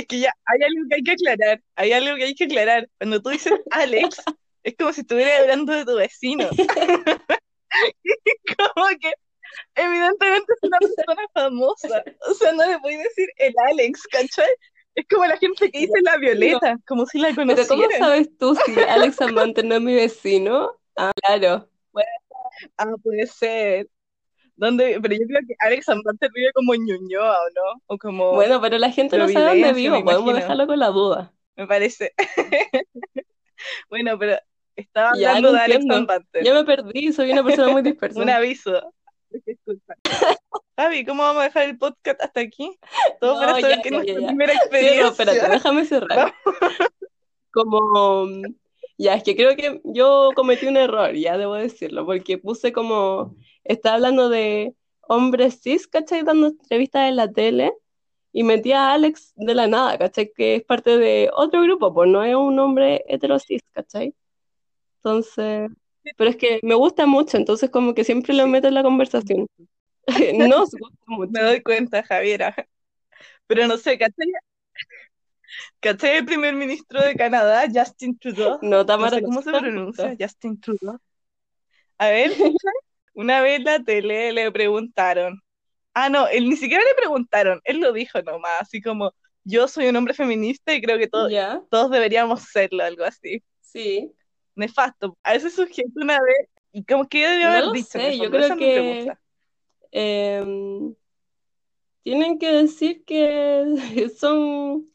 Es que ya hay algo que hay que aclarar, hay algo que hay que aclarar. Cuando tú dices Alex, es como si estuviera hablando de tu vecino. como que evidentemente es una persona famosa. O sea, no le voy a decir el Alex, ¿cachai? Es como la gente que dice la Violeta, como si la conociera. Pero ¿cómo sabes tú si Alex Amante no es mi vecino? Ah, claro. Ah, puede ser. ¿Dónde? Pero yo creo que Alex vive como en Ñuñoa, ¿o no? O como, Bueno, pero la gente no sabe dónde vivo, podemos imagino. dejarlo con la duda. me parece. Bueno, pero estaba Ya, hablando de Alex. Ya me perdí, soy una persona muy dispersa. Un aviso. Javi, ¿cómo vamos a dejar el podcast hasta aquí? Todo No, para saber ya, que ya, nuestra ya, primera Cierro, experiencia. espérate, déjame cerrar. Como, ya, es que creo que yo cometí un error, ya debo decirlo, porque puse como, estaba hablando de hombres cis, ¿cachai? Dando entrevistas en la tele, y metí a Alex de la nada, ¿cachai? Que es parte de otro grupo, pues no es un hombre hetero cis, ¿cachai? Entonces, pero es que me gusta mucho, entonces como que siempre lo meto en la conversación. Nos gusta mucho. Me doy cuenta, Javiera. Pero no sé, ¿cachai? ¿Cachai el primer ministro de Canadá, Justin Trudeau? No, No Tamara, sé no cómo se pronuncia. Justin Trudeau. A ver, una vez en la tele le preguntaron. Ah, no, él ni siquiera le preguntaron, él lo dijo nomás, así como, yo soy un hombre feminista y creo que to- todos deberíamos serlo, algo así. sí. Nefasto. A ese sujeto una vez, y como que yo debía No haber lo dicho sé, el yo creo que em, tienen que decir que son,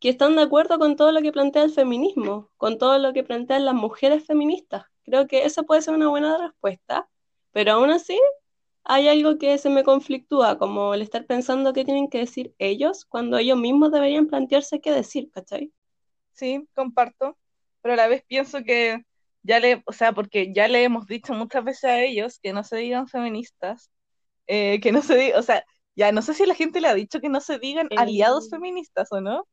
que están de acuerdo con todo lo que plantea el feminismo, con todo lo que plantean las mujeres feministas. Creo que esa puede ser una buena respuesta, pero aún así hay algo que se me conflictúa, como el estar pensando qué tienen que decir ellos cuando ellos mismos deberían plantearse qué decir, ¿cachai? Sí, comparto, pero a la vez pienso que ya le, o sea, porque ya le hemos dicho muchas veces a ellos que no se digan feministas, eh, que no se digan, o sea, ya no sé si la gente le ha dicho que no se digan aliados Eh, feministas o no.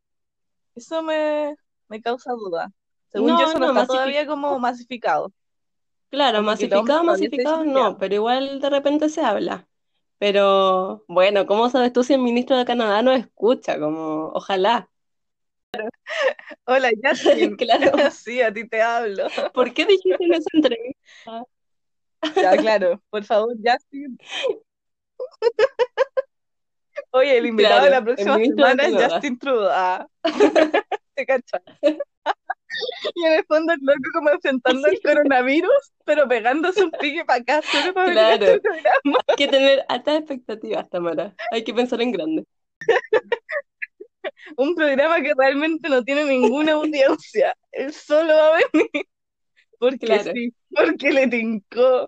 Eso me, me causa duda. Según yo, eso no no, está todavía como masificado, Claro, como que hombre masificado, masificado no, pero igual de repente se habla. Pero bueno, ¿cómo sabes tú si el ministro de Canadá no escucha? Como, ojalá. Hola, Justin. Claro. Sí, a ti te hablo. ¿Por qué dijiste en esa entrevista? Ya, claro. Por favor, Justin. Oye, el invitado de la próxima semana es. Justin Trudeau. Ah. ¿Te cachas? Y en el fondo el loco como enfrentando el coronavirus, pero pegándose un pique para acá solo para Claro. Hay que tener altas expectativas, Tamara. Hay que pensar en grande. Un programa que realmente no tiene ninguna audiencia. Él solo va a venir. Porque Claro. sí, porque le tincó.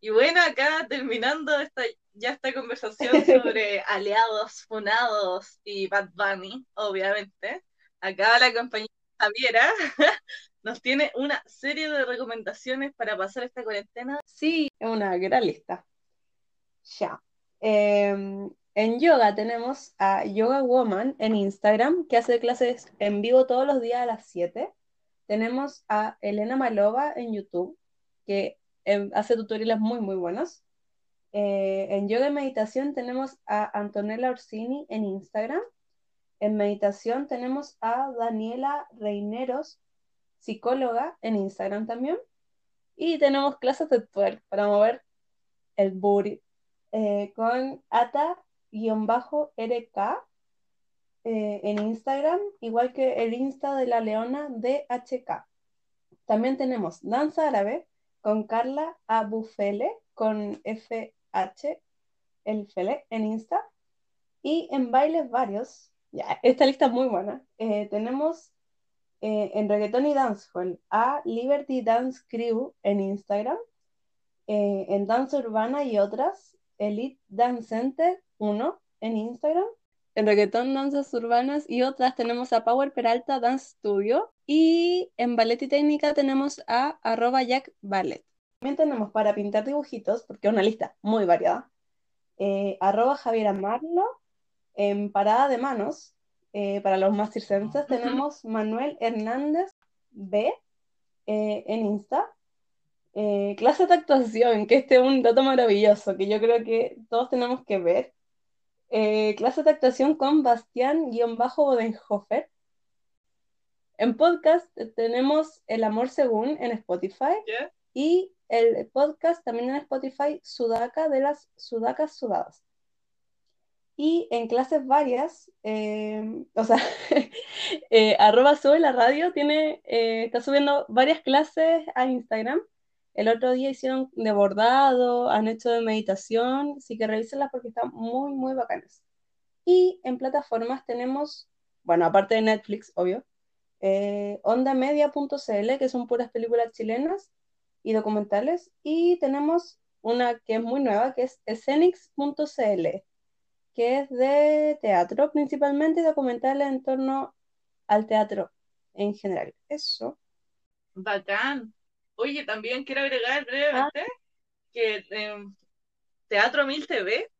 Y bueno, acá terminando esta, ya esta conversación sobre aliados, funados y Bad Bunny, obviamente. Acá la compañera Javiera nos tiene una serie de recomendaciones para pasar esta cuarentena. Sí, es una gran lista. Ya. Eh, en yoga tenemos a Yoga Woman en Instagram, que hace clases en vivo todos los días a las 7. Tenemos a Elena Malova en YouTube, que eh, hace tutoriales muy, muy buenos. Eh, en yoga y meditación tenemos a Antonella Orsini en Instagram. En meditación tenemos a Daniela Reineros, psicóloga, en Instagram también. Y tenemos clases de twerk para mover el booty eh, con ata-rk eh, en Instagram, igual que el Insta de la Leona DHK. También tenemos danza árabe con Carla Abufele con FH el Fele en Insta y en bailes varios. Ya, esta lista es muy buena. Eh, tenemos eh, en reggaetón y dancehall a Liberty Dance Crew en Instagram, eh, en danza urbana y otras, Elite Dance Center 1 en Instagram. En reggaetón, danzas urbanas y otras tenemos a Power Peralta Dance Studio y en ballet y técnica tenemos a arroba Jack Ballet. También tenemos para pintar dibujitos, porque es una lista muy variada, eh, arroba Marlo. En parada de manos, eh, para los más circenses, tenemos Manuel Hernández B eh, en Insta. Eh, clase de actuación, que este es un dato maravilloso que yo creo que todos tenemos que ver. Eh, clase de actuación con Bastián-Bodenhofer. En podcast tenemos El Amor Según en Spotify y el podcast también en Spotify Sudaca de las Sudacas Sudadas. Y en clases varias, eh, o sea, eh, arroba sube la radio tiene, eh, está subiendo varias clases a Instagram. El otro día hicieron de bordado, han hecho de meditación, así que revísenlas porque están muy, muy bacanas. Y en plataformas tenemos, bueno, aparte de Netflix, obvio, eh, ondamedia.cl, que son puras películas chilenas y documentales. Y tenemos una que es muy nueva, que es escenics.cl, que es de teatro principalmente y documentales en torno al teatro en general. Eso. Bacán. Oye, también quiero agregar brevemente que en Teatro 1000 TV.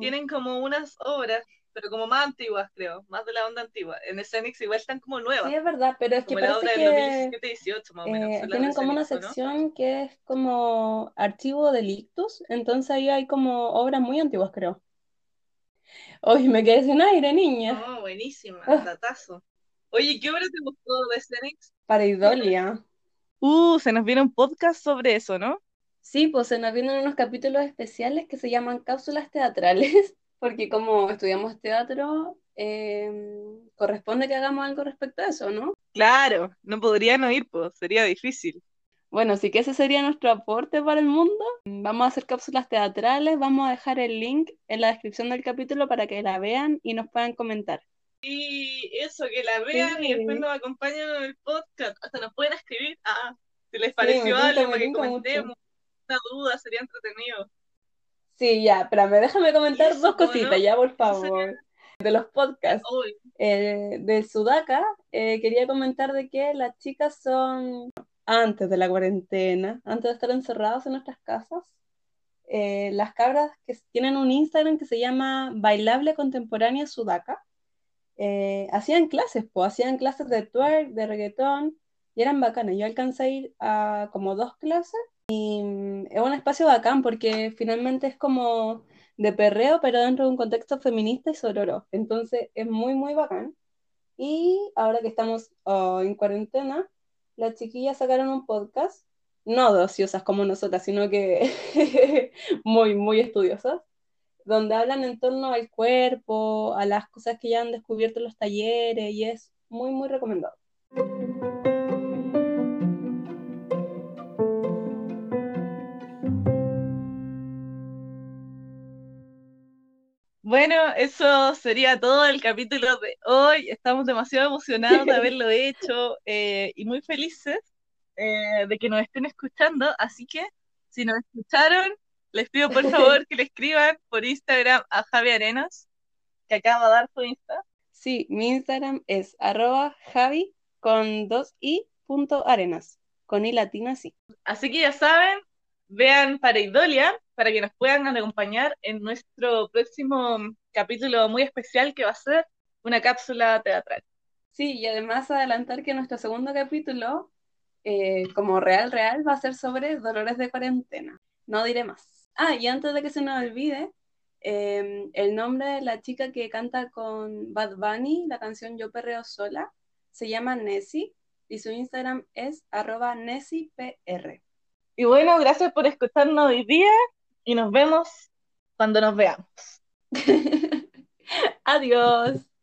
Tienen como unas obras, pero como más antiguas, creo, más de la onda antigua. En Escenix igual están como nuevas, Sí, es verdad, pero es que como la obra parece del que 2017-18 más o menos. eh, tienen de como una sección que es como archivo delictus, entonces ahí hay como obras muy antiguas, creo. Hoy me quedé sin aire, niña. No, buenísima, Ah. datazo. Oye, ¿qué obra te gustó de Escenix? Pareidolia. Uh, se nos viene un podcast sobre eso, ¿no? Sí, pues se nos vienen unos capítulos especiales que se llaman cápsulas teatrales, porque como estudiamos teatro, eh, corresponde que hagamos algo respecto a eso, ¿no? Claro, no podrían oír, pues, sería difícil. Bueno, sí que ese sería nuestro aporte para el mundo. Vamos a hacer cápsulas teatrales, vamos a dejar el link en la descripción del capítulo para que la vean y nos puedan comentar. Y eso, que la vean y después nos acompañen en el podcast. Hasta nos pueden escribir, ah, si les pareció algo para que mucho. Una duda, sería entretenido. Sí, ya, espérame, déjame comentar Eso, dos ¿cómo cositas, ya, por favor. De los podcasts. Eh, del Sudaca, eh, quería comentar de que las chicas son, antes de la cuarentena, antes de estar encerrados en nuestras casas, eh, las cabras que tienen un Instagram que se llama Bailable Contemporánea Sudaca, eh, hacían clases, pues, hacían clases de twerk, de reggaetón, y eran bacanas. Yo alcancé a ir a como dos clases, y es un espacio bacán porque finalmente es como de perreo, pero dentro de un contexto feminista y sororo. Entonces es muy, muy bacán. Y ahora que estamos oh, en cuarentena, las chiquillas sacaron un podcast, no de ociosas como nosotras, sino que muy, muy estudiosas, donde hablan en torno al cuerpo, a las cosas que ya han descubierto en los talleres, y es muy, muy recomendado. Bueno, eso sería todo el capítulo de hoy. Estamos demasiado emocionados de haberlo hecho eh, y muy felices eh, de que nos estén escuchando. Así que, si nos escucharon, les pido por favor que le escriban por Instagram a Javi Arenas, que acaba de dar su Insta. Sí, mi Instagram es arroba javi con dos i punto arenas, con i latina sí. Así que ya saben, vean Pareidolia para que nos puedan acompañar en nuestro próximo capítulo muy especial que va a ser una cápsula teatral. Sí, y además adelantar que nuestro segundo capítulo, eh, como real, real, va a ser sobre dolores de cuarentena. No diré más. Ah, y antes de que se nos olvide, eh, el nombre de la chica que canta con Bad Bunny, la canción Yo Perreo Sola, se llama Nessie y su Instagram es arroba NessiePR. Y bueno, gracias por escucharnos hoy día y nos vemos cuando nos veamos. Adiós.